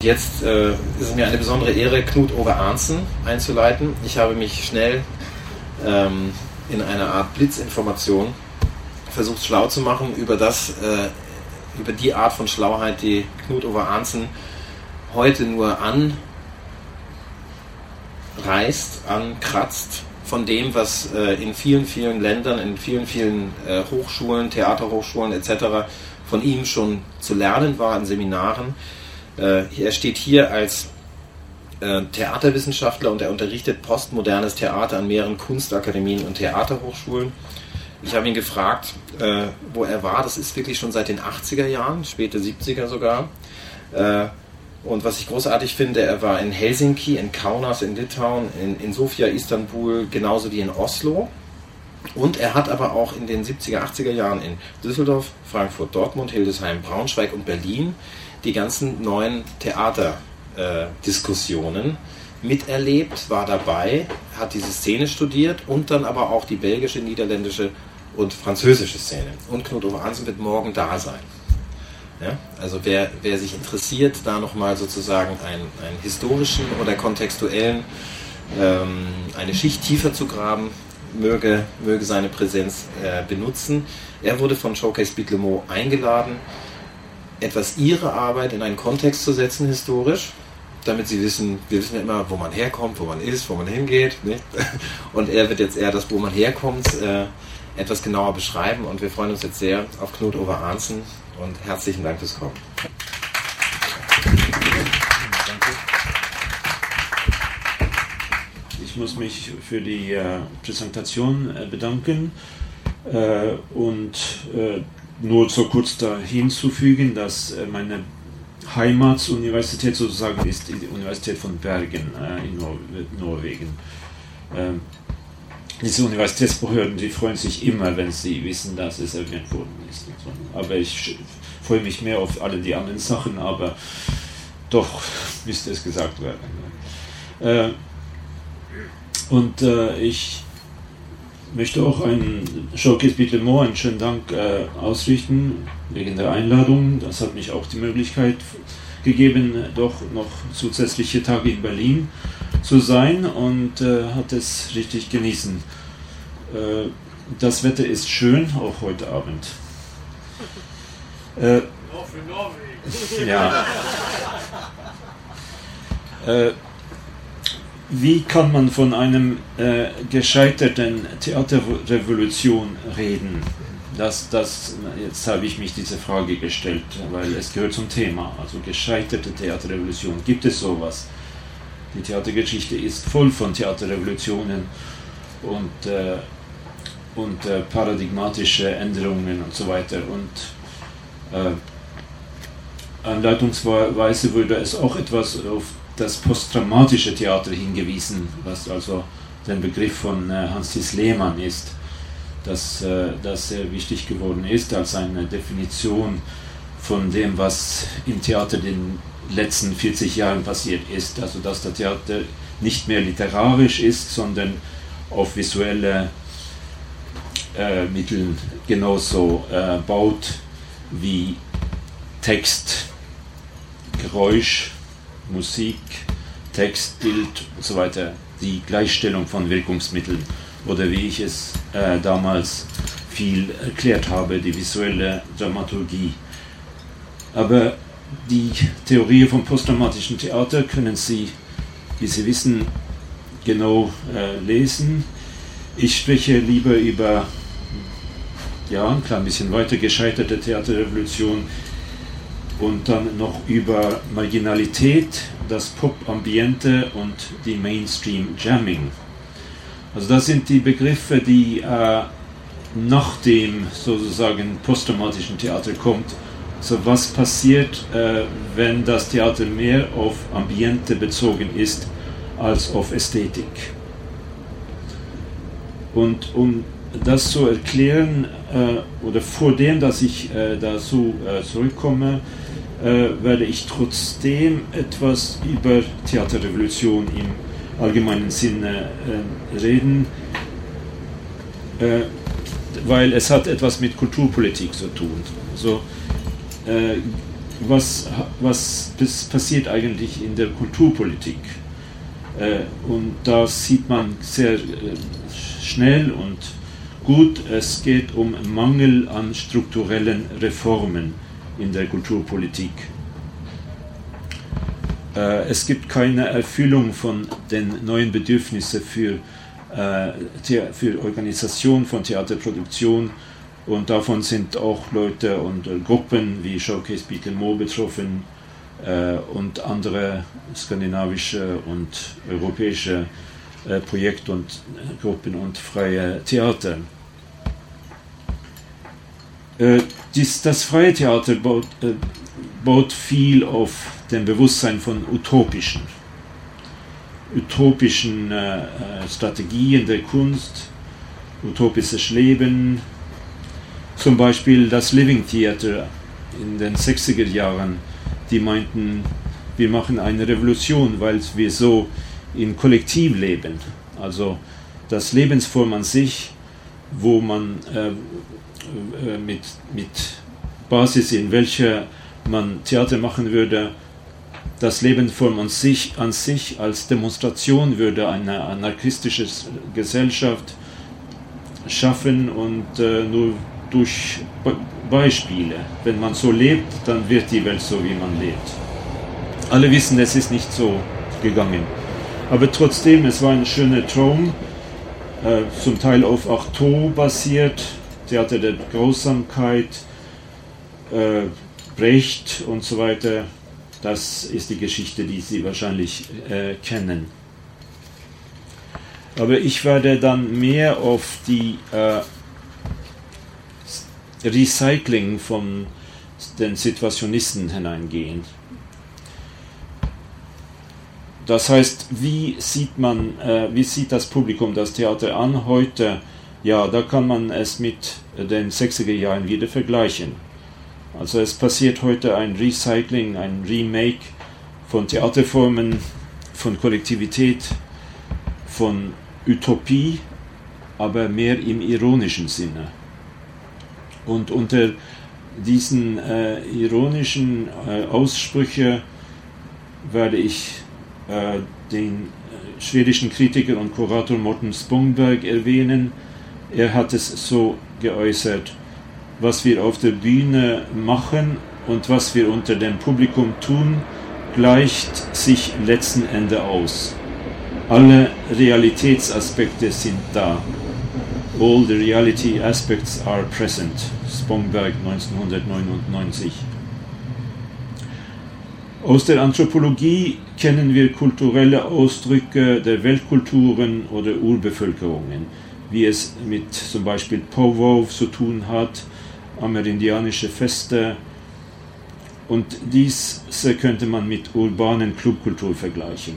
Jetzt äh, ist es mir eine besondere Ehre, Knut Ove Arnsen einzuleiten. Ich habe mich schnell ähm, in einer Art Blitzinformation versucht schlau zu machen über das, äh, über die Art von Schlauheit, die Knut Ove Arnsen heute nur anreißt, ankratzt von dem, was äh, in vielen, vielen Ländern, in vielen, vielen äh, Hochschulen, Theaterhochschulen etc. von ihm schon zu lernen war in Seminaren äh, er steht hier als äh, Theaterwissenschaftler und er unterrichtet postmodernes Theater an mehreren Kunstakademien und Theaterhochschulen. Ich habe ihn gefragt, äh, wo er war. Das ist wirklich schon seit den 80er Jahren, späte 70er sogar. Und was ich großartig finde, er war in Helsinki, in Kaunas, in Litauen, in, in Sofia, Istanbul, genauso wie in Oslo. Und er hat aber auch in den 70er, 80er Jahren in Düsseldorf, Frankfurt, Dortmund, Hildesheim, Braunschweig und Berlin die ganzen neuen Theaterdiskussionen miterlebt, war dabei, hat diese Szene studiert und dann aber auch die belgische, niederländische und französische Szene. Und Knut Ove Hansen wird morgen da sein. Ja? Also wer, wer sich interessiert, da nochmal sozusagen einen, einen historischen oder kontextuellen, ähm, eine Schicht tiefer zu graben, möge, möge seine Präsenz äh, benutzen. Er wurde von Showcase Beat eingeladen etwas ihre Arbeit in einen Kontext zu setzen, historisch, damit sie wissen, wir wissen ja immer, wo man herkommt, wo man ist, wo man hingeht. Nicht? Und er wird jetzt eher das, wo man herkommt, äh, etwas genauer beschreiben. Und wir freuen uns jetzt sehr auf Knut Over Arnsen und herzlichen Dank fürs Kommen. Ich muss mich für die äh, Präsentation äh, bedanken äh, und äh, nur so kurz da hinzufügen, dass äh, meine Heimatsuniversität sozusagen ist die Universität von Bergen äh, in Nor Norwegen. Ähm, diese Universitätsbehörden, die freuen sich immer, wenn sie wissen, dass es erwähnt worden ist. Aber ich freue mich mehr auf alle die anderen Sachen, aber doch müsste es gesagt werden. Äh, und ich möchte auch einen Showcase Beatlemore einen schönen Dank äh, ausrichten wegen der Einladung. Das hat mich auch die Möglichkeit gegeben, doch noch zusätzliche Tage in Berlin zu sein und äh, hat es richtig genießen. Äh, das Wetter ist schön, auch heute Abend. Äh, ja. Wie kann man von einem äh, gescheiterten Theaterrevolution reden? Das, das, jetzt habe ich mich diese Frage gestellt, weil es gehört zum Thema. Also gescheiterte Theaterrevolution. Gibt es sowas? Die Theatergeschichte ist voll von Theaterrevolutionen und, äh, und äh, paradigmatische Änderungen und so weiter. Und äh, anleitungsweise würde es auch etwas auf das posttraumatische Theater hingewiesen, was also der Begriff von äh, Hans-Tis Lehmann ist, dass äh, das sehr wichtig geworden ist als eine Definition von dem, was im Theater in den letzten 40 Jahren passiert ist. Also dass das Theater nicht mehr literarisch ist, sondern auf visuelle äh, Mittel genauso äh, baut wie Text, Geräusch, Musik, Text, Bild und so weiter, die Gleichstellung von Wirkungsmitteln oder wie ich es äh, damals viel erklärt habe, die visuelle Dramaturgie. Aber die Theorie vom postdramatischen Theater können Sie, wie Sie wissen, genau äh, lesen. Ich spreche lieber über ja, ein klein bisschen weiter gescheiterte Theaterrevolution und dann noch über Marginalität, das Pop-Ambiente und die Mainstream-Jamming. Also das sind die Begriffe, die äh, nach dem sozusagen posttraumatischen Theater kommt. So was passiert, äh, wenn das Theater mehr auf Ambiente bezogen ist als auf Ästhetik? Und um das zu erklären, äh, oder vor dem, dass ich äh, dazu äh, zurückkomme, äh, werde ich trotzdem etwas über Theaterrevolution im allgemeinen Sinne äh, reden, äh, weil es hat etwas mit Kulturpolitik zu tun. Also, was, was passiert eigentlich in der Kulturpolitik? Äh, und da sieht man sehr äh, schnell und gut, es geht um Mangel an strukturellen Reformen in der Kulturpolitik. Äh, es gibt keine Erfüllung von den neuen Bedürfnissen für, für Organisation von Theaterproduktion und davon sind auch Leute und Gruppen wie Showcase Beatle Mo betroffen äh, und andere skandinavische und europäische äh, Projekte und äh, Gruppen und freie Theater. Dies, das freie Theater baut, baut viel auf dem Bewusstsein von utopischen, utopischen Strategien der Kunst, utopisches Leben, zum Beispiel das Living Theater in den 60er Jahren die meinten, wir machen eine Revolution, weil wir so in Kollektiv leben. Also das Lebensform an sich, wo man äh, äh, mit, mit Basis, in welcher man Theater machen würde, das Lebensform an sich, an sich als Demonstration würde eine anarchistische Gesellschaft schaffen und äh, nur durch Beispiele. Wenn man so lebt, dann wird die Welt so, wie man lebt. Alle wissen, es ist nicht so gegangen. Aber trotzdem, es war ein schöner Traum, äh, zum Teil auf Artaud basiert, Theater der Grausamkeit, äh, Brecht und so weiter. Das ist die Geschichte, die Sie wahrscheinlich äh, kennen. Aber ich werde dann mehr auf die äh, Recycling von den Situationisten hineingehen. Das heißt, wie sieht man, äh, wie sieht das Publikum das Theater an heute? Ja, da kann man es mit den 60er Jahren wieder vergleichen. Also es passiert heute ein Recycling, ein Remake von Theaterformen, von Kollektivität, von Utopie, aber mehr im ironischen Sinne. Und unter diesen äh, ironischen äh, Aussprüche werde ich äh, den äh, schwedischen Kritiker und Kurator Morten Spongberg erwähnen. Er hat es so geäußert, was wir auf der Bühne machen und was wir unter dem Publikum tun, gleicht sich letzten Endes aus. Alle Realitätsaspekte sind da. All the reality aspects are present. Spongberg 1999. Aus der Anthropologie kennen wir kulturelle Ausdrücke der Weltkulturen oder Urbevölkerungen, wie es mit zum Beispiel Powwow zu tun hat, amerindianische Feste. Und dies könnte man mit urbanen Clubkultur vergleichen.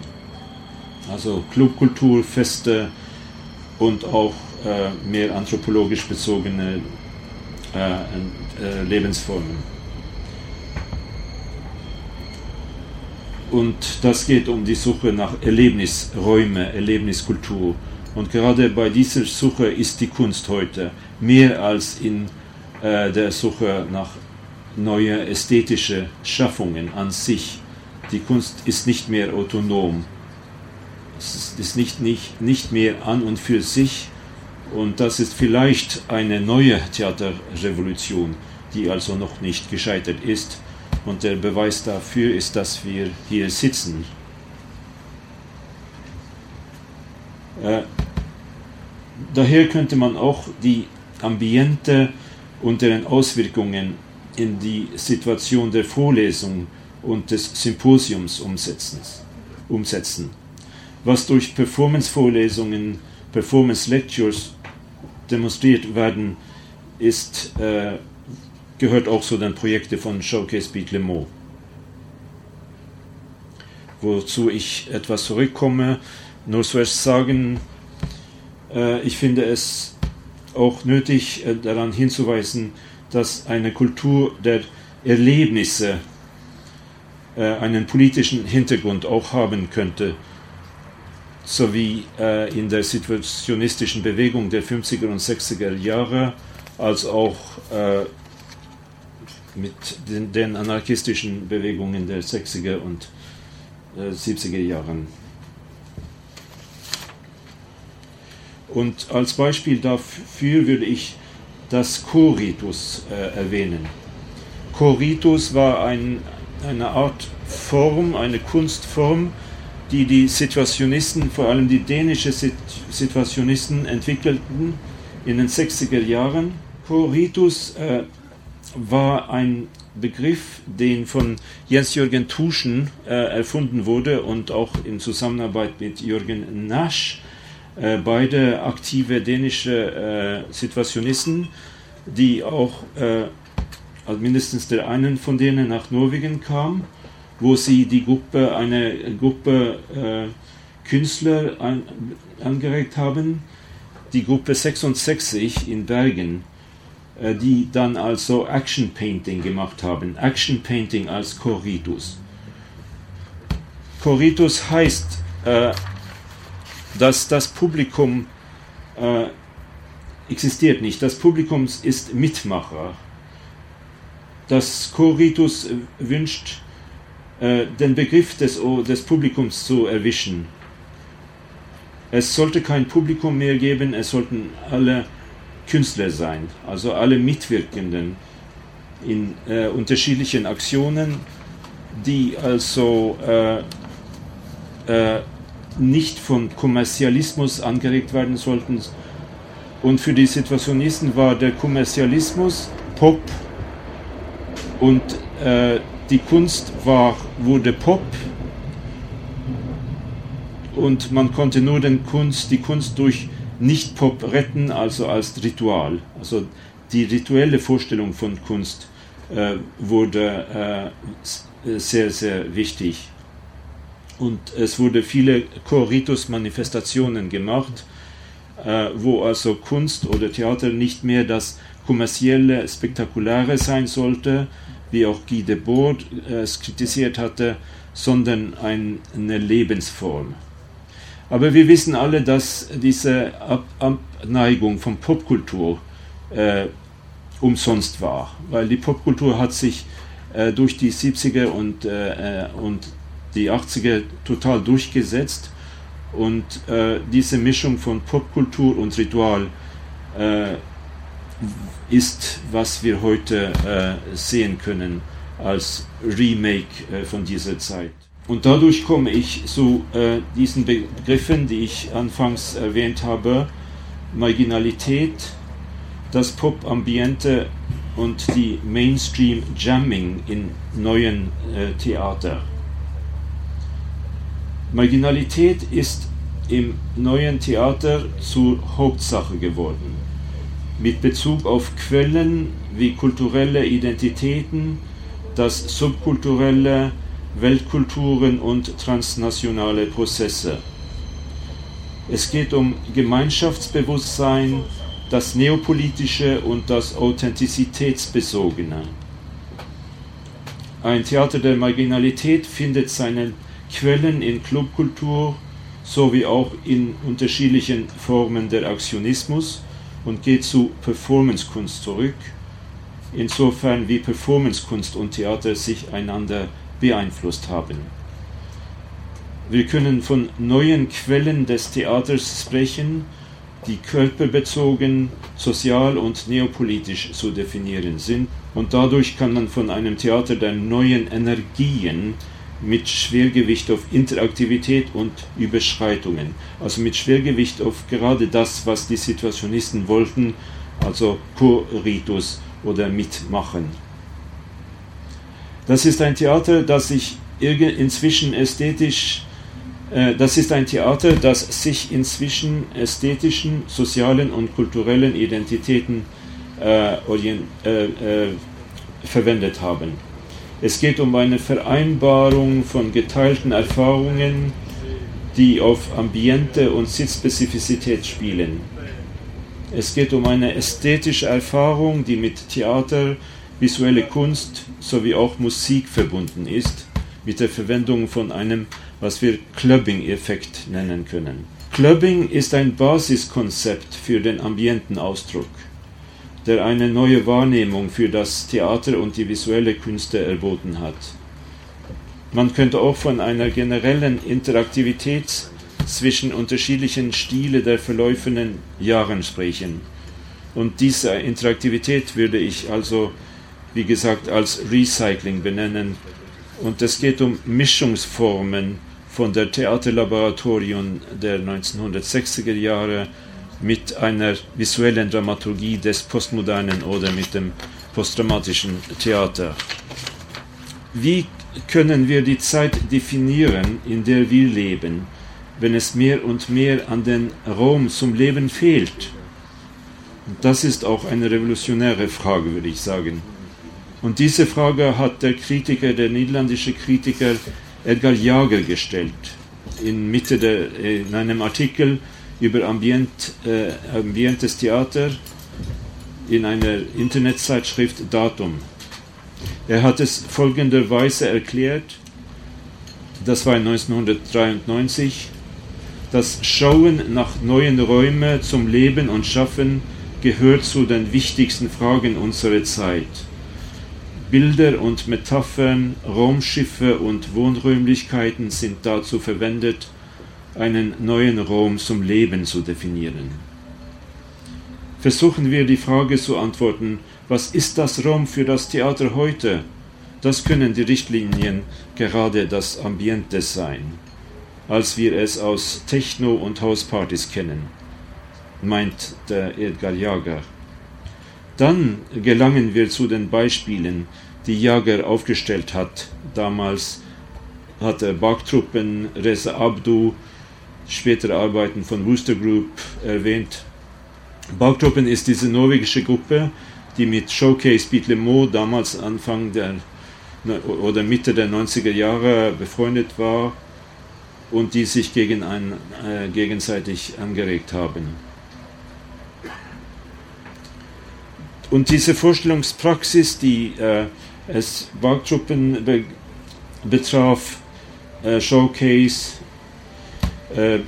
Also Clubkultur, Feste und auch äh, mehr anthropologisch bezogene äh, äh, Lebensformen. Und das geht um die Suche nach Erlebnisräume, Erlebniskultur. Und gerade bei dieser Suche ist die Kunst heute mehr als in äh, der Suche nach neuen ästhetischen Schaffungen an sich. Die Kunst ist nicht mehr autonom. Es ist nicht, nicht, nicht mehr an und für sich, und das ist vielleicht eine neue Theaterrevolution, die also noch nicht gescheitert ist. Und der Beweis dafür ist, dass wir hier sitzen. Äh, daher könnte man auch die Ambiente und deren Auswirkungen in die Situation der Vorlesung und des Symposiums umsetzen. umsetzen. Was durch Performance-Vorlesungen, Performance-Lectures demonstriert werden, ist, äh, gehört auch zu den Projekten von Showcase Beat Le Mans. Wozu ich etwas zurückkomme, zuerst sagen, äh, ich finde es auch nötig, äh, daran hinzuweisen, dass eine Kultur der Erlebnisse äh, einen politischen Hintergrund auch haben könnte sowie in der situationistischen Bewegung der 50er und 60er Jahre, als auch mit den, anarchistischen Bewegungen der 60er und äh, 70er Jahren. Und als Beispiel dafür würde ich das Choritus äh, erwähnen. Choritus war ein, eine Art Form, eine Kunstform, die die Situationisten, vor allem die dänische Situationisten, entwickelten in den 60er Jahren. Choritus äh, war ein Begriff, den von Jens-Jürgen Tuschen äh, erfunden wurde und auch in Zusammenarbeit mit Jürgen Nasch, äh, beide aktive dänische äh, Situationisten, die auch äh, also mindestens der einen von denen nach Norwegen kam wo sie die Gruppe, eine Gruppe äh, Künstler an, angeregt haben, die Gruppe 66 in Bergen, äh, die dann also Action Painting gemacht haben. Action Painting als Choritus. Choritus heißt, äh, dass das Publikum äh, existiert nicht. Das Publikum ist Mitmacher. Das Choritus wünscht äh, den Begriff des, des Publikums zu erwischen. Es sollte kein Publikum mehr geben, es sollten alle Künstler sein, also alle Mitwirkenden in äh, unterschiedlichen Aktionen, die also äh, äh, nicht von Kommerzialismus angeregt werden sollten. Und für die Situationisten war der Kommerzialismus Pop und äh, die Kunst war, wurde Pop und man konnte nur den Kunst, die Kunst durch Nicht-Pop retten, also als Ritual. Also die rituelle Vorstellung von Kunst äh, wurde äh, sehr, sehr wichtig. Und es wurde viele Choritus-Manifestationen gemacht, äh, wo also Kunst oder Theater nicht mehr das kommerzielle, spektakuläre sein sollte, wie auch Guy Debord äh, es kritisiert hatte, sondern ein, eine Lebensform. Aber wir wissen alle, dass diese Ab Abneigung von Popkultur äh, umsonst war, weil die Popkultur hat sich äh, durch die 70er und, äh, und die 80er total durchgesetzt und äh, diese Mischung von Popkultur und Ritual äh, ist, was wir heute äh, sehen können als Remake äh, von dieser Zeit. Und dadurch komme ich zu äh, diesen Begriffen, die ich anfangs erwähnt habe, Marginalität, das Pop-Ambiente und die Mainstream-Jamming in neuen äh, Theater. Marginalität ist im neuen Theater zur Hauptsache geworden mit Bezug auf Quellen wie kulturelle Identitäten, das subkulturelle, Weltkulturen und transnationale Prozesse. Es geht um Gemeinschaftsbewusstsein, das Neopolitische und das Authentizitätsbesogene. Ein Theater der Marginalität findet seine Quellen in Clubkultur sowie auch in unterschiedlichen Formen der Aktionismus und geht zu Performancekunst zurück, insofern wie Performancekunst und Theater sich einander beeinflusst haben. Wir können von neuen Quellen des Theaters sprechen, die körperbezogen, sozial und neopolitisch zu definieren sind, und dadurch kann man von einem Theater der neuen Energien mit Schwergewicht auf Interaktivität und Überschreitungen. Also mit Schwergewicht auf gerade das, was die Situationisten wollten, also Co-Ritus oder Mitmachen. Das ist ein Theater, das sich inzwischen ästhetisch, äh, das ist ein Theater, das sich inzwischen ästhetischen, sozialen und kulturellen Identitäten äh, orient, äh, äh verwendet haben. Es geht um eine Vereinbarung von geteilten Erfahrungen, die auf Ambiente und Sitzspezifizität spielen. Es geht um eine ästhetische Erfahrung, die mit Theater, visuelle Kunst sowie auch Musik verbunden ist, mit der Verwendung von einem, was wir Clubbing-Effekt nennen können. Clubbing ist ein Basiskonzept für den Ambientenausdruck. Der eine neue Wahrnehmung für das Theater und die visuelle Künste erboten hat. Man könnte auch von einer generellen Interaktivität zwischen unterschiedlichen Stile der verlaufenden Jahren sprechen. Und diese Interaktivität würde ich also, wie gesagt, als Recycling benennen. Und es geht um Mischungsformen von der Theaterlaboratorium der 1960er Jahre mit einer visuellen Dramaturgie des Postmodernen oder mit dem postdramatischen Theater. Wie können wir die Zeit definieren, in der wir leben, wenn es mehr und mehr an den Raum zum Leben fehlt? das ist auch eine revolutionäre Frage, würde ich sagen. Und diese Frage hat der Kritiker, der niederländische Kritiker Edgar Jager gestellt, in, Mitte der, in einem Artikel über Ambient, äh, Ambientes Theater in einer Internetzeitschrift Datum. Er hat es folgenderweise erklärt, das war 1993, das Schauen nach neuen Räumen zum Leben und Schaffen gehört zu den wichtigsten Fragen unserer Zeit. Bilder und Metaphern, Raumschiffe und Wohnräumlichkeiten sind dazu verwendet, einen neuen Raum zum Leben zu definieren. Versuchen wir die Frage zu antworten, was ist das Raum für das Theater heute? Das können die Richtlinien gerade das Ambiente sein, als wir es aus Techno- und Hauspartys kennen, meint der Edgar Jager. Dann gelangen wir zu den Beispielen, die Jager aufgestellt hat. Damals hatte Bachtruppen, Reza Abdu, spätere Arbeiten von Wooster Group erwähnt. Bauchtruppen ist diese norwegische Gruppe, die mit Showcase Beat Le damals Anfang der oder Mitte der 90er Jahre befreundet war und die sich gegen ein, äh, gegenseitig angeregt haben. Und diese Vorstellungspraxis, die äh, es Bauchtruppen be betraf, äh, Showcase, äh,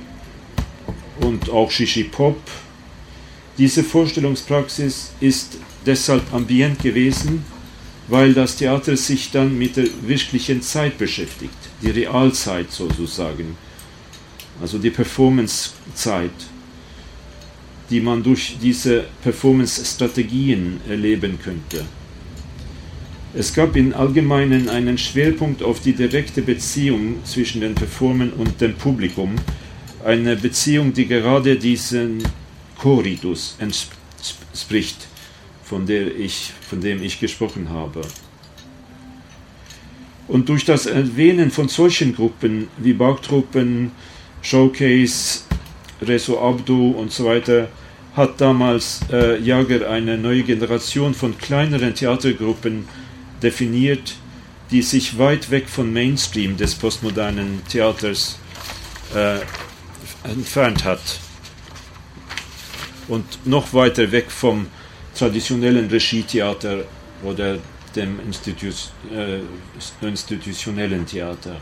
und auch Shishi Pop. Diese Vorstellungspraxis ist deshalb ambient gewesen, weil das Theater sich dann mit der wirklichen Zeit beschäftigt, die Realzeit sozusagen, also die Performance-Zeit, die man durch diese Performance-Strategien erleben könnte. Es gab im Allgemeinen einen Schwerpunkt auf die direkte Beziehung zwischen den Performern und dem Publikum, eine Beziehung, die gerade diesen Choritus entspricht, von, der ich, von dem ich gesprochen habe. Und durch das Erwähnen von solchen Gruppen wie Bauchtruppen, Showcase, Reso Abdu und so weiter hat damals äh, Jager eine neue Generation von kleineren Theatergruppen definiert, die sich weit weg vom Mainstream des postmodernen Theaters äh, entfernt hat und noch weiter weg vom traditionellen Regietheater oder dem Institu äh, institutionellen Theater.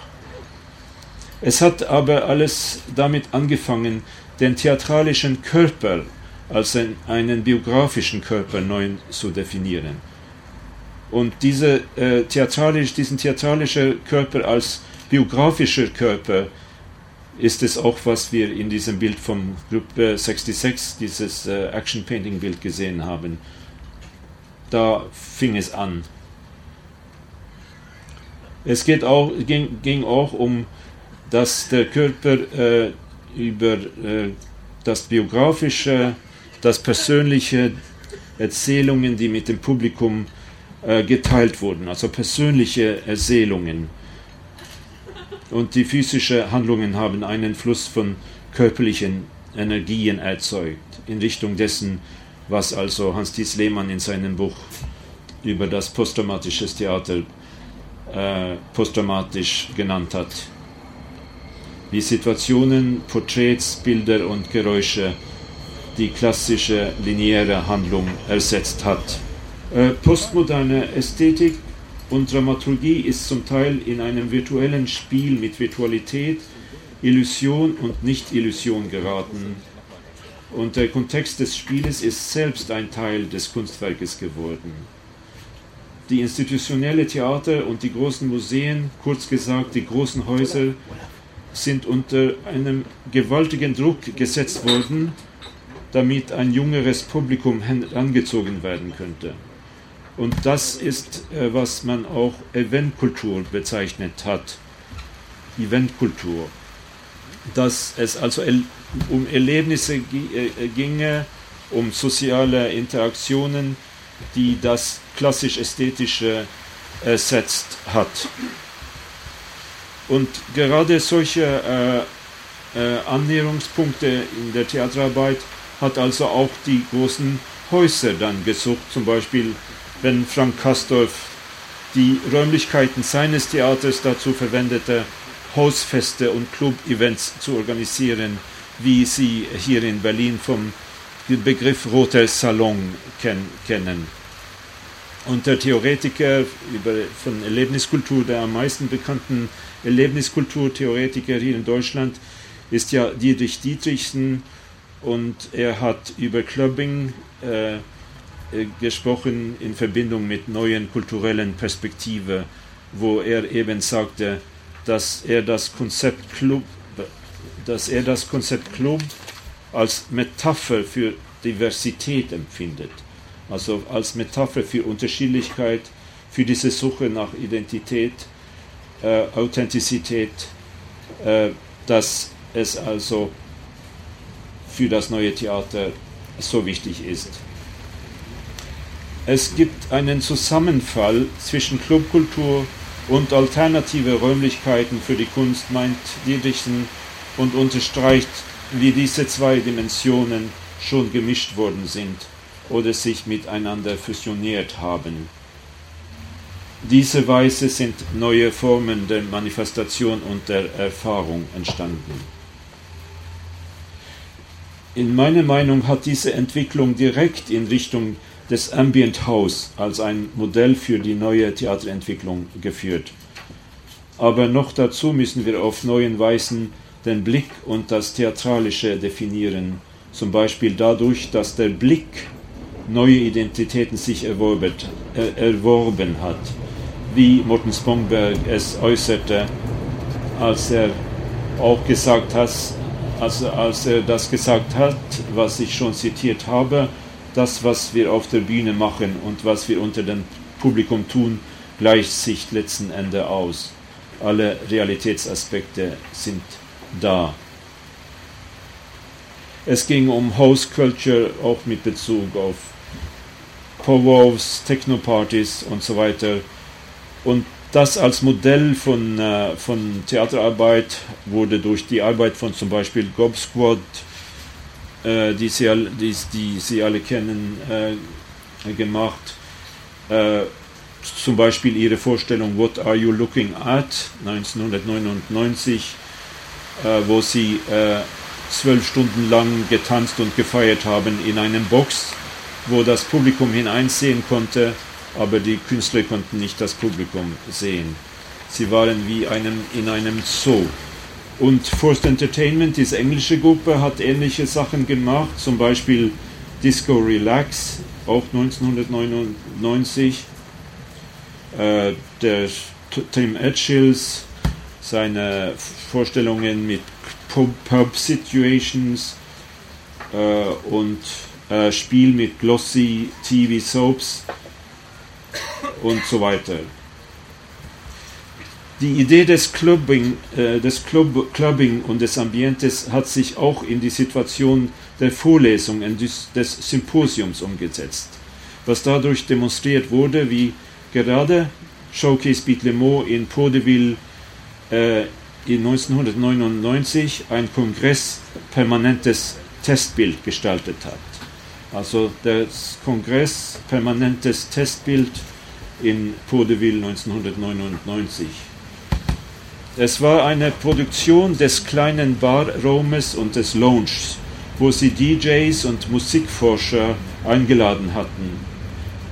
Es hat aber alles damit angefangen, den theatralischen Körper als einen biografischen Körper neu zu definieren. Und diese, äh, theatralisch, diesen theatralischen Körper als biografischer Körper ist es auch, was wir in diesem Bild vom Gruppe 66, dieses äh, Action Painting Bild gesehen haben. Da fing es an. Es geht auch, ging, ging auch um, dass der Körper äh, über äh, das Biografische, das Persönliche, Erzählungen, die mit dem Publikum äh, geteilt wurden, also persönliche Erzählungen. Und die physischen Handlungen haben einen Fluss von körperlichen Energien erzeugt, in Richtung dessen, was also Hans-Thies Lehmann in seinem Buch über das posttraumatische Theater äh, posttraumatisch genannt hat. Wie Situationen, Porträts, Bilder und Geräusche die klassische lineare Handlung ersetzt hat. Äh, postmoderne Ästhetik und Dramaturgie ist zum Teil in einem virtuellen Spiel mit Virtualität, Illusion und Nicht-Illusion geraten. und der Kontext des Spieles ist selbst ein Teil des Kunstwerkes geworden. Die institutionelle Theater und die großen Museen, kurz gesagt die großen Häuser, sind unter einem gewaltigen Druck gesetzt worden, damit ein jüngeres Publikum herangezogen werden könnte. Und das ist, äh, was man auch Eventkultur bezeichnet hat. Eventkultur. Dass es also um Erlebnisse äh, ginge, um soziale Interaktionen, die das klassisch-ästhetische ersetzt hat. Und gerade solche äh, äh, Annäherungspunkte in der Theaterarbeit hat also auch die großen Häuser dann gesucht. Zum Beispiel, wenn Frank Kastorf die Räumlichkeiten seines Theaters dazu verwendete, Hausfeste und Club-Events zu organisieren, wie sie hier in Berlin vom Begriff Roter Salon ken kennen. Und der Theoretiker über, von Erlebniskultur, der am meisten bekannten Erlebniskulturtheoretiker hier in Deutschland, ist ja Dietrich Dietrichsen und er hat über Clubbing äh, gesprochen in Verbindung mit neuen kulturellen Perspektiven, wo er eben sagte, dass er das Konzept Club, dass er das Konzept Club als Metapher für Diversität empfindet, also als Metapher für Unterschiedlichkeit, für diese Suche nach Identität, äh, Authentizität, äh, dass es also für das neue Theater so wichtig ist. Es gibt einen Zusammenfall zwischen Clubkultur und alternative Räumlichkeiten für die Kunst, meint Dietrichsen und unterstreicht, wie diese zwei Dimensionen schon gemischt worden sind oder sich miteinander fusioniert haben. Diese Weise sind neue Formen der Manifestation und der Erfahrung entstanden. In meiner Meinung hat diese Entwicklung direkt in Richtung des Ambient House als ein Modell für die neue Theaterentwicklung geführt. Aber noch dazu müssen wir auf neuen Weisen den Blick und das Theatralische definieren, zum Beispiel dadurch, dass der Blick neue Identitäten sich erworbet, äh, erworben hat, wie Morten Spongberg es äußerte, als er auch gesagt hat, als, als er das gesagt hat, was ich schon zitiert habe, das, was wir auf der Bühne machen und was wir unter dem Publikum tun, gleicht sich letzten Endes aus. Alle Realitätsaspekte sind da. Es ging um House Culture, auch mit Bezug auf Powwows, Techno-Partys und so weiter. Und das als Modell von, äh, von Theaterarbeit wurde durch die Arbeit von zum Beispiel Gob Squad, äh, die, Sie, die, die Sie alle kennen, äh, gemacht. Äh, zum Beispiel ihre Vorstellung What Are You Looking At 1999, äh, wo sie äh, zwölf Stunden lang getanzt und gefeiert haben in einem Box, wo das Publikum hineinsehen konnte aber die Künstler konnten nicht das Publikum sehen. Sie waren wie einem, in einem Zoo. Und Forced Entertainment, diese englische Gruppe, hat ähnliche Sachen gemacht, zum Beispiel Disco Relax, auch 1999. Äh, der Tim Edgills, seine Vorstellungen mit Pub-Situations äh, und äh, Spiel mit Glossy TV Soaps und so weiter. Die Idee des Clubbing, äh, des Club, Clubbing und des Ambientes hat sich auch in die Situation der Vorlesung und des, Symposiums umgesetzt, was dadurch demonstriert wurde, wie gerade Showcase Beat in Podeville äh, in 1999 ein Kongress permanentes Testbild gestaltet hat. Also das Kongress permanentes Testbild in Vaudeville 1999. Es war eine Produktion des kleinen Barraumes und des Lounges, wo sie DJs und Musikforscher eingeladen hatten.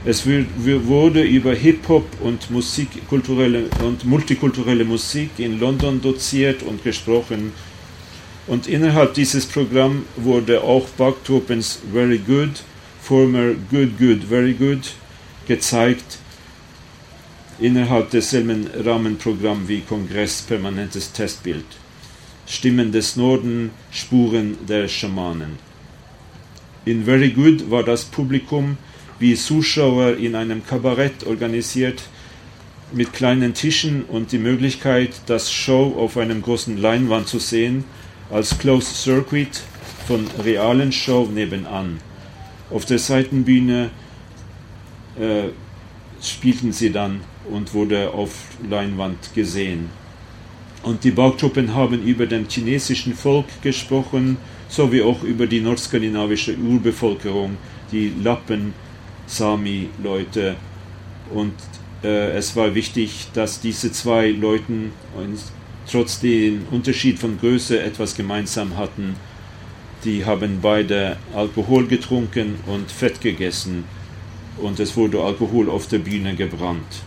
Es wurde über Hip-Hop und, und multikulturelle Musik in London doziert und gesprochen. Und innerhalb dieses Programms wurde auch Backtropens Very Good, Former Good Good Very Good gezeigt, innerhalb desselben Rahmenprogramms wie Kongress Permanentes Testbild. Stimmen des Norden, Spuren der Schamanen. In Very Good war das Publikum wie Zuschauer in einem Kabarett organisiert, mit kleinen Tischen und die Möglichkeit, das Show auf einem großen Leinwand zu sehen, als Closed Circuit von realen Show nebenan. Auf der Seitenbühne äh, spielten sie dann und wurde auf Leinwand gesehen. Und die Baugruppen haben über den chinesischen Volk gesprochen, sowie auch über die nordskandinavische Urbevölkerung, die Lappen, Sami-Leute. Und äh, es war wichtig, dass diese zwei Leute trotz dem Unterschied von Größe etwas gemeinsam hatten. Die haben beide Alkohol getrunken und Fett gegessen und es wurde Alkohol auf der Bühne gebrannt.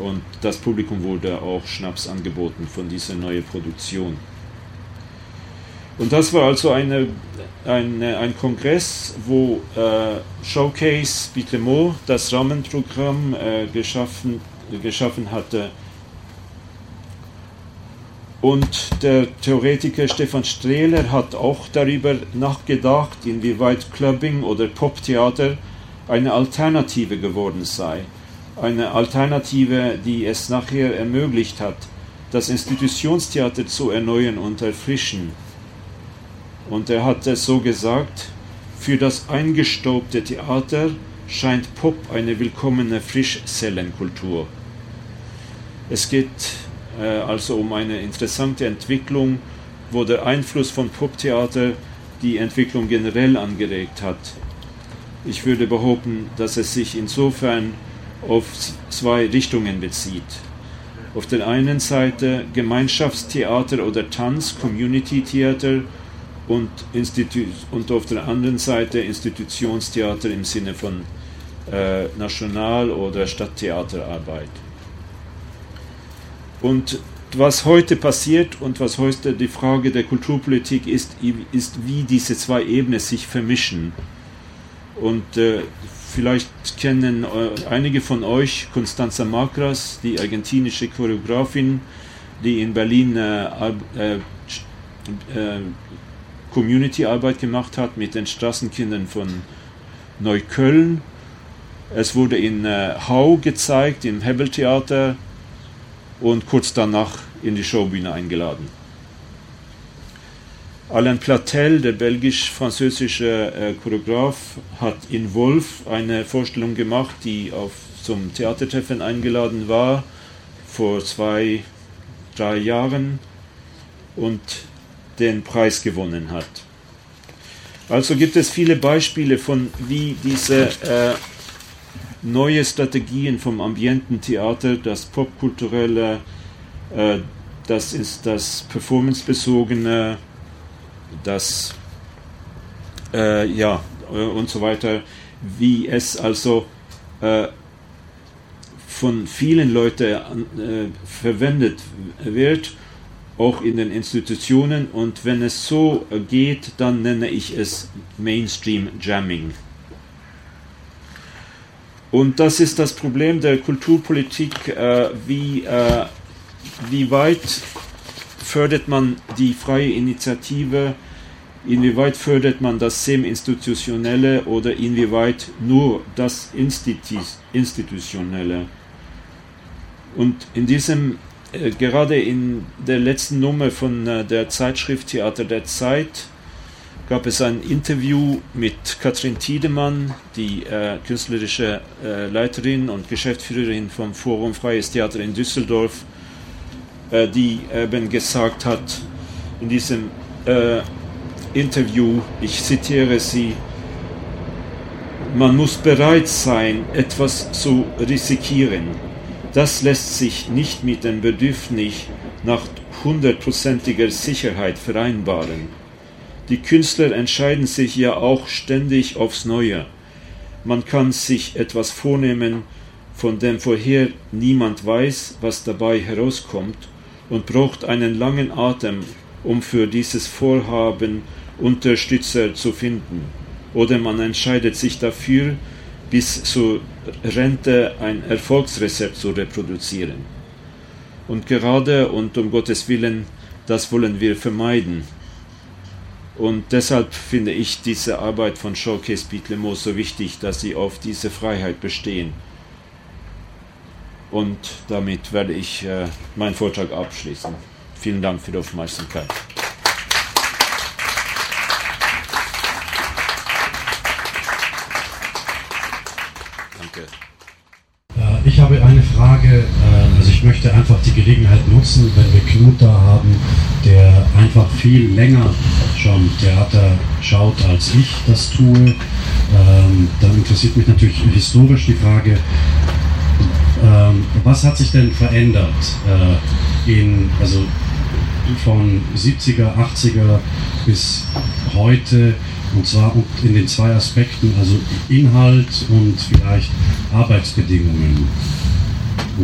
Und das Publikum wurde auch Schnaps angeboten von dieser neuen Produktion. Und das war also eine, eine ein Kongress, wo äh, Showcase Bitlemo das Rahmenprogramm äh, geschaffen, geschaffen hatte. Und der Theoretiker Stefan Strehler hat auch darüber nachgedacht, inwieweit Clubbing oder Poptheater eine Alternative geworden sei. Eine Alternative, die es nachher ermöglicht hat, das Institutionstheater zu erneuern und erfrischen. Und er hat es so gesagt, für das eingestaubte Theater scheint Pop eine willkommene Frischzellenkultur. Es geht äh, also um eine interessante Entwicklung, wo der Einfluss von Poptheater die Entwicklung generell angeregt hat. Ich würde behaupten, dass es sich insofern auf zwei Richtungen bezieht. Auf der einen Seite Gemeinschaftstheater oder Tanz, Community Theater und, Institu und auf der anderen Seite Institutionstheater im Sinne von äh, National- oder Stadttheaterarbeit. Und was heute passiert und was heute die Frage der Kulturpolitik ist, ist, wie diese zwei Ebenen sich vermischen. Und äh, vielleicht kennen äh, einige von euch Constanza Macras, die argentinische Choreografin, die in Berlin äh, äh, äh, Community-Arbeit gemacht hat mit den Straßenkindern von Neukölln. Es wurde in äh, Hau gezeigt, im Hebel-Theater und kurz danach in die Showbühne eingeladen. Alain Platel, der belgisch-französische äh, Choreograf, hat in Wolf eine Vorstellung gemacht, die auf zum Theatertreffen eingeladen war vor zwei, drei Jahren und den Preis gewonnen hat. Also gibt es viele Beispiele von, wie diese äh, neue Strategien vom Ambiententheater, das popkulturelle, äh, das ist das performancebezogene, das äh, ja äh, und so weiter, wie es also äh, von vielen Leuten äh, verwendet wird, auch in den Institutionen. Und wenn es so geht, dann nenne ich es Mainstream Jamming. Und das ist das Problem der Kulturpolitik, äh, wie, äh, wie weit fördert man die freie Initiative, inwieweit fördert man das Semi-Institutionelle oder inwieweit nur das Institu Institutionelle. Und in diesem, äh, gerade in der letzten Nummer von äh, der Zeitschrift Theater der Zeit, gab es ein Interview mit Katrin Tiedemann, die äh, künstlerische äh, Leiterin und Geschäftsführerin vom Forum Freies Theater in Düsseldorf, äh, die eben gesagt hat in diesem äh, Interview, ich zitiere sie, man muss bereit sein, etwas zu riskieren. Das lässt sich nicht mit dem Bedürfnis nach hundertprozentiger Sicherheit vereinbaren. Die Künstler entscheiden sich ja auch ständig aufs Neue. Man kann sich etwas vornehmen, von dem vorher niemand weiß, was dabei herauskommt, und braucht einen langen Atem, um für dieses Vorhaben Unterstützer zu finden. Oder man entscheidet sich dafür, bis zur Rente ein Erfolgsrezept zu reproduzieren. Und gerade und um Gottes Willen, das wollen wir vermeiden. Und deshalb finde ich diese Arbeit von Showcase Beatlemo so wichtig, dass sie auf diese Freiheit bestehen. Und damit werde ich äh, meinen Vortrag abschließen. Vielen Dank für die Aufmerksamkeit. Danke. Äh, ich habe eine Frage, äh, also ich möchte einfach die Gelegenheit nutzen, wenn wir Knut da haben, der einfach viel länger schon Theater schaut, als ich das tue. Ähm, dann interessiert mich natürlich historisch die Frage, ähm, was hat sich denn verändert äh, in, also von 70er, 80er bis heute? Und zwar in den zwei Aspekten, also Inhalt und vielleicht Arbeitsbedingungen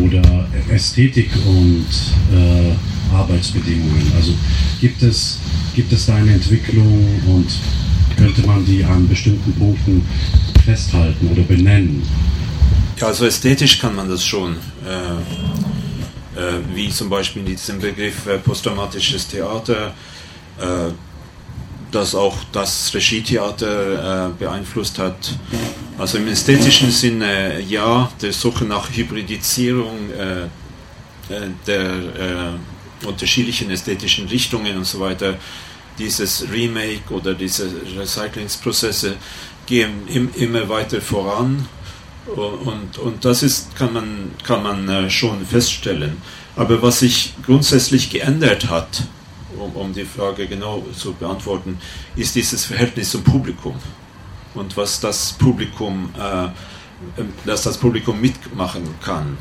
oder Ästhetik und äh, Arbeitsbedingungen. Also gibt es, gibt es da eine Entwicklung und könnte man die an bestimmten Punkten festhalten oder benennen? Ja, also ästhetisch kann man das schon. Äh, äh, wie zum Beispiel in diesem Begriff äh, posttraumatisches Theater, äh, das auch das Regietheater äh, beeinflusst hat. Also im ästhetischen Sinne ja, der Suche nach Hybridisierung äh, der unterschiedlichen ästhetischen Richtungen und so weiter, dieses Remake oder diese Recyclingsprozesse gehen im, immer weiter voran und, und das ist, kann man, kann man äh, schon feststellen. Aber was sich grundsätzlich geändert hat, um, um die Frage genau zu beantworten, ist dieses Verhältnis zum Publikum. Und was das Publikum, äh, ähm, dass das Publikum mitmachen kann.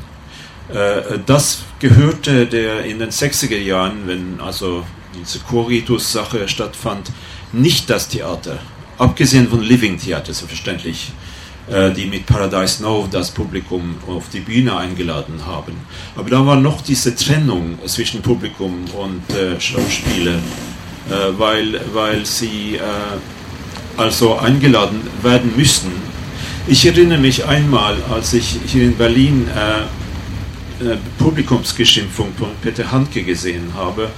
Äh, das gehörte der in den 60er Jahren, wenn also diese Choritus-Sache stattfand, nicht das Theater. Abgesehen von Living Theater, selbstverständlich äh, die mit Paradise Now das Publikum auf die Bühne eingeladen haben. Aber da war noch diese Trennung zwischen Publikum und äh, Schauspieler, äh, weil, weil sie äh, also eingeladen werden müssen. Ich erinnere mich einmal, als ich hier in Berlin äh, äh, Publikumsgeschimpfung von Peter Handke gesehen habe,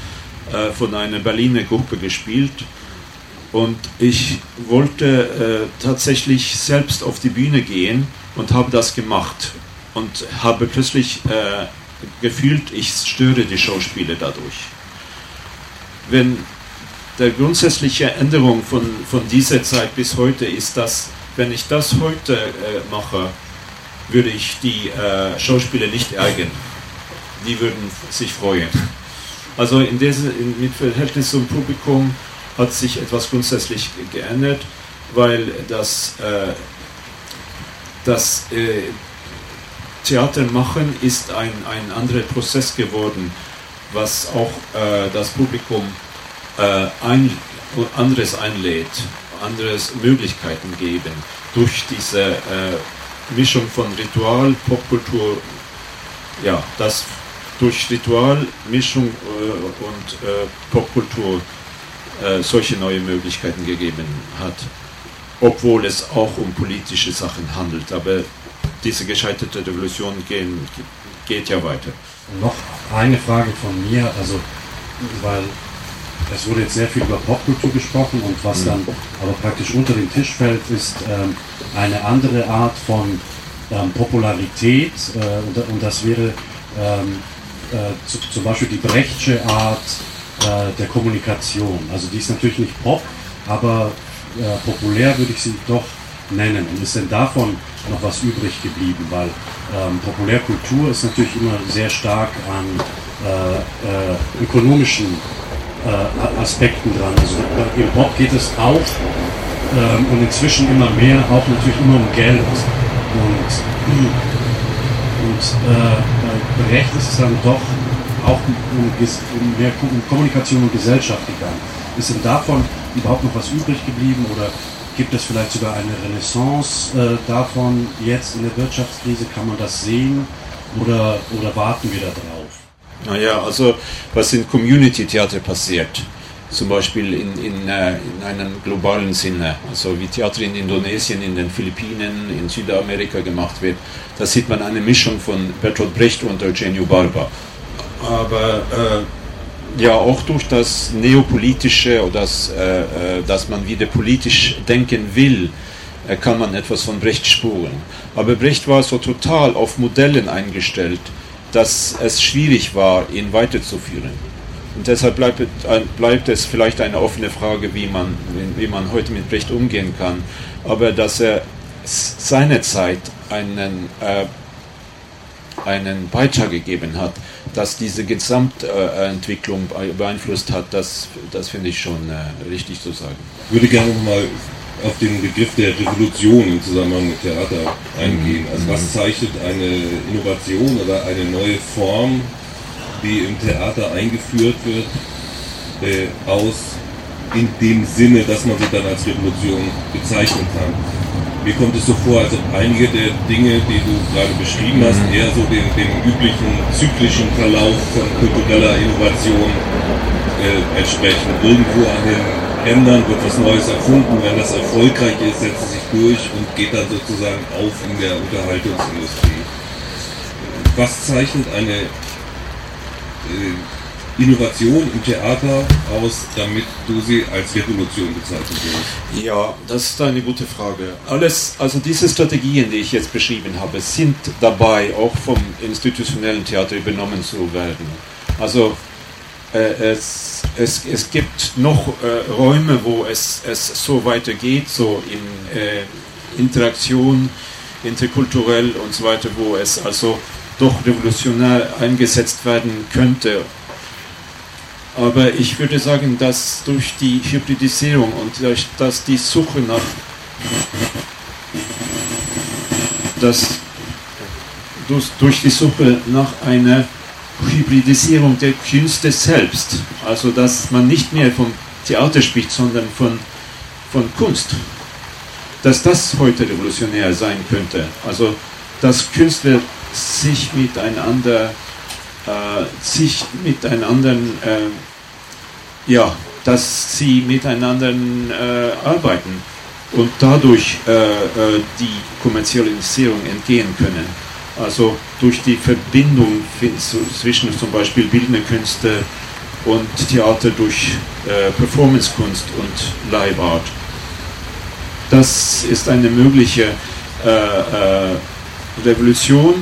von einer Berliner Gruppe gespielt und ich wollte äh, tatsächlich selbst auf die Bühne gehen und habe das gemacht und habe plötzlich äh, gefühlt, ich störe die Schauspieler dadurch. Wenn der grundsätzliche Änderung von, von dieser Zeit bis heute ist, dass wenn ich das heute äh, mache, würde ich die äh, Schauspieler nicht ärgern. Die würden sich freuen. Also in diese, in, mit Verhältnis zum Publikum hat sich etwas grundsätzlich geändert, weil das, äh, das äh, Theatermachen ist ein, ein anderer Prozess geworden, was auch äh, das Publikum äh, ein, anderes einlädt, anderes Möglichkeiten geben. Durch diese äh, Mischung von Ritual, Popkultur, ja, das durch Ritual, Mischung äh, und Popkultur äh, solche neue Möglichkeiten gegeben hat, obwohl es auch um politische Sachen handelt. Aber diese gescheiterte Revolution gehen, geht ja weiter. Noch eine Frage von mir, also weil es wurde jetzt sehr viel über Popkultur gesprochen und was dann aber praktisch unter den Tisch fällt, ist ähm, eine andere Art von ähm, Popularität äh, und, und, das wäre ähm, äh, zu, zum Beispiel die Brechtsche Art äh, der Kommunikation. Also die ist natürlich nicht Pop, aber äh, populär würde ich sie doch nennen. Und ist denn davon noch was übrig geblieben? Weil ähm, Populärkultur ist natürlich immer sehr stark an äh, äh ökonomischen äh, Aspekten dran. Also im Pop geht es auch ähm, und inzwischen immer mehr, auch natürlich immer um Geld. Und, und bei Brecht ist es dann doch auch um, mehr Kommunikation und Gesellschaft gegangen. Ist denn davon überhaupt noch was übrig geblieben oder gibt es vielleicht sogar eine Renaissance äh, davon jetzt in der Wirtschaftskrise? Kann man das sehen oder, oder warten wir da drauf? Naja, also was in Community-Theater passiert, zum Beispiel in, in, äh, in einem globalen Sinne, also wie Theater in Indonesien, in den Philippinen, in Südamerika gemacht wird, da sieht man eine Mischung von Bertolt Brecht und Eugenio Barba. Aber äh, ja, auch durch das Neopolitische oder das, äh, äh dass man wieder politisch denken will, äh, kann man etwas von Brecht spuren. Aber Brecht war so total auf Modellen eingestellt, dass es schwierig war, ihn weiterzuführen. Und deshalb bleibt, bleibt, es vielleicht eine offene Frage, wie man, wie man heute mit Brecht umgehen kann. Aber dass er seinerzeit einen, äh, einen Beitrag gegeben hat, dass diese Gesamtentwicklung beeinflusst hat, das, das finde ich schon äh, richtig zu sagen. Ich würde gerne nochmal auf den Begriff der Revolution im Zusammenhang mit Theater eingehen. Also was zeichnet eine Innovation oder eine neue Form die im Theater eingeführt wird, äh, aus in dem Sinne, dass man sie dann als Revolution bezeichnen kann. Mir kommt es so vor, als ob einige der Dinge, die du gerade beschrieben hast, mhm. eher so dem, dem üblichen zyklischen Verlauf von kultureller Innovation äh, entsprechen. Irgendwo an den Rändern wird was Neues erfunden, wenn das erfolgreich ist, setzt es sich durch und geht dann sozusagen auf in der Unterhaltungsindustrie. Was zeichnet eine äh, Innovation im Theater aus, damit du sie als Revolution bezeichnen würdest? Ja, das ist eine gute Frage. Alles, also diese Strategien, die ich jetzt beschrieben habe, sind dabei, auch vom institutionellen Theater übernommen zu werden. Also äh, es, es, es gibt noch äh, Räume, wo es, es so weitergeht, so in äh, Interaktion, interkulturell und so weiter, wo es also doch revolutionär eingesetzt werden könnte. Aber ich würde sagen, dass durch die Hybridisierung und durch dass die Suche nach dass durch die Suche nach einer Hybridisierung der Künste selbst, also dass man nicht mehr vom Theater spricht, sondern von, von Kunst, dass das heute revolutionär sein könnte. Also dass Künstler sich miteinander, sich miteinander, äh, ja, dass sie miteinander äh, arbeiten und dadurch äh, äh, die Kommerzialisierung entgehen können. Also durch die Verbindung zwischen zum Beispiel bildende Künste und Theater durch äh, Performancekunst und Live Art. Das ist eine mögliche Revolution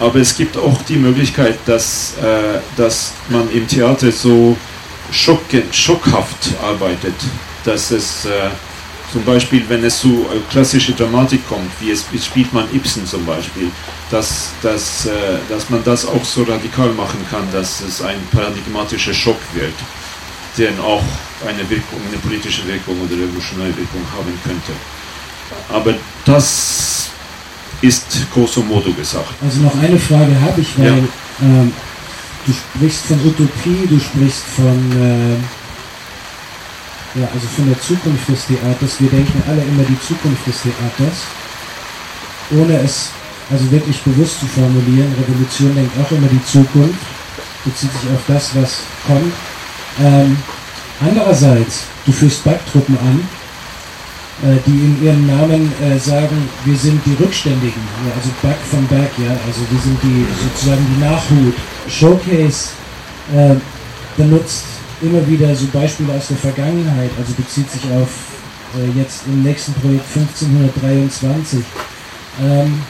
aber es gibt auch die Möglichkeit, dass, äh, dass man im Theater so schocken, schockhaft arbeitet. Dass es äh, zum Beispiel, wenn es zu äh, klassische Dramatik kommt, wie es spielt man Ibsen zum Beispiel, dass, dass, äh, dass man das auch so radikal machen kann, dass es ein paradigmatischer Schock wird, der auch eine Wirkung, eine politische Wirkung oder revolutionäre Wirkung haben könnte. Aber das ist grosso modo gesagt. Also noch eine Frage habe ich, weil ja. ähm, du sprichst von Utopie, du sprichst von, äh, ja, also von der Zukunft des Theaters. Wir denken alle immer die Zukunft des Theaters, ohne es also wirklich bewusst zu formulieren. Revolution denkt auch immer die Zukunft, bezieht sich auf das, was kommt. Ähm, andererseits, du führst Backtruppen an, die in ihrem Namen äh, sagen, wir sind die Rückständigen, also Back von Back, ja, also wir sind die sozusagen die Nachhut. Showcase äh, benutzt immer wieder so Beispiele aus der Vergangenheit, also bezieht sich auf äh, jetzt im nächsten Projekt 1523. Ähm,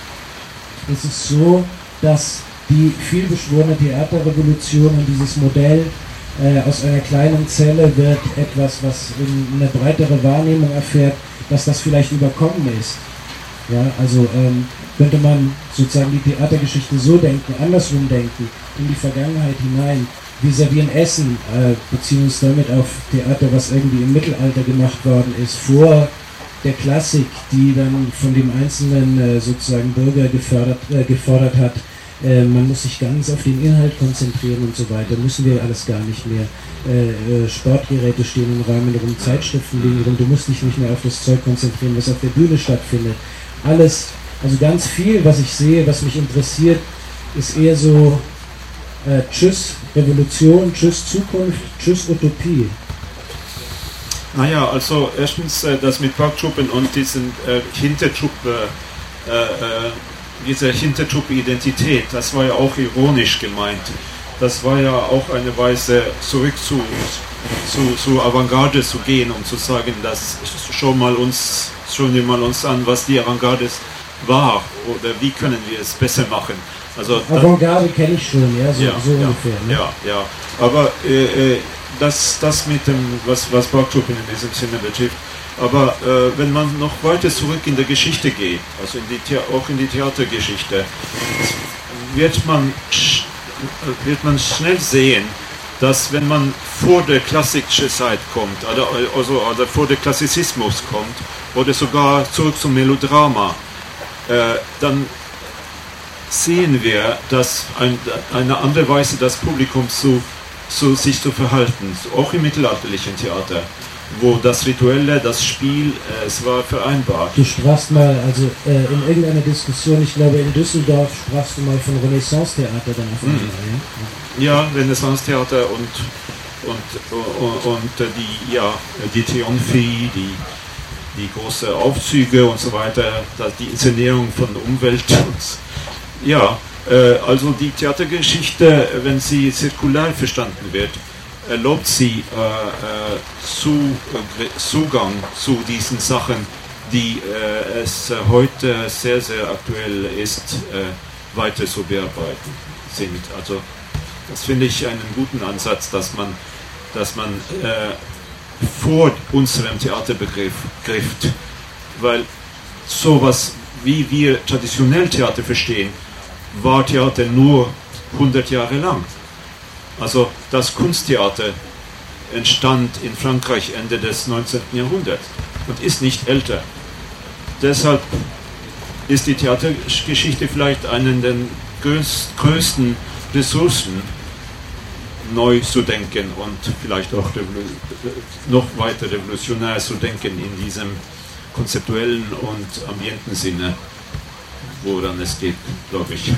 es ist so, dass die vielbeschworene Theaterrevolution und dieses Modell äh, aus einer kleinen Zelle wird etwas, was eine breitere Wahrnehmung erfährt, dass das vielleicht überkommen ist. Ja, also ähm, könnte man sozusagen die Theatergeschichte so denken, andersrum denken, in die Vergangenheit hinein. Wir servieren Essen, äh, beziehen uns damit auf Theater, was irgendwie im Mittelalter gemacht worden ist, vor der Klassik, die dann von dem einzelnen äh, sozusagen Bürger gefördert, äh, gefordert hat, äh, man muss sich ganz auf den Inhalt konzentrieren und so weiter. Müssen wir alles gar nicht mehr. Äh, äh, Sportgeräte stehen im Rahmen rum, Zeitschriften liegen rum. Du musst dich nicht mehr auf das Zeug konzentrieren, was auf der Bühne stattfindet. Alles, also ganz viel, was ich sehe, was mich interessiert, ist eher so Äh, tschüss Revolution, tschüss Zukunft, tschüss Utopie. Naja, also erstens äh, das mit Parktruppen und diesen äh, Hintertruppe, äh, diese Hintertruppe-Identität, das war ja auch ironisch gemeint. Das war ja auch eine Weise, zurück zu, zu, zu Avantgarde zu gehen, um zu sagen, dass schon mal uns, schauen wir mal uns an, was die Avantgarde war oder wie können wir es besser machen. Also Avantgarde kenne ich schon, ja, so, ja, so ja, ungefähr. Ne? Ja, ja. Aber äh, äh, das, das mit dem, was, was Barktruppen in diesem Sinne betrifft. Aber äh, wenn man noch weiter zurück in der Geschichte geht, also in die, auch in die Theatergeschichte, wird man, wird man schnell sehen, dass wenn man vor der klassischen Zeit kommt, also, oder vor der Klassizismus kommt, oder sogar zurück zum Melodrama, äh, dann sehen wir, dass ein, eine andere Weise das Publikum zu, zu, sich zu verhalten, auch im mittelalterlichen Theater, wo das Rituelle, das Spiel, äh, es war vereinbart. Du sprachst mal, also äh, in irgendeiner Diskussion, ich glaube in Düsseldorf, sprachst du mal von Renaissance-Theater dann auf einmal, mhm. ja? Ja, Renaissance-Theater und, und, und, und, die, ja, die Triumphi, die die großen Aufzüge und so weiter, die Inszenierung von Umwelt und ja, äh, also die Theatergeschichte, wenn sie zirkular verstanden wird, erlaubt sie äh, äh äh, Zugang zu diesen Sachen, die es heute sehr, sehr aktuell ist, weiter zu bearbeiten sind. Also das finde ich einen guten Ansatz, dass man, dass man vor unserem Theaterbegriff grifft, weil sowas, wie wir traditionell Theater verstehen, war Theater nur 100 Jahre lang. Also das Kunsttheater entstand in Frankreich Ende des 19. Jahrhunderts und ist nicht älter. Deshalb ist die Theatergeschichte vielleicht eine der größten Ressourcen, neu zu denken und vielleicht auch noch weiter revolutionär zu denken in diesem konzeptuellen und ambienten Sinne woran es geht, glaube ich.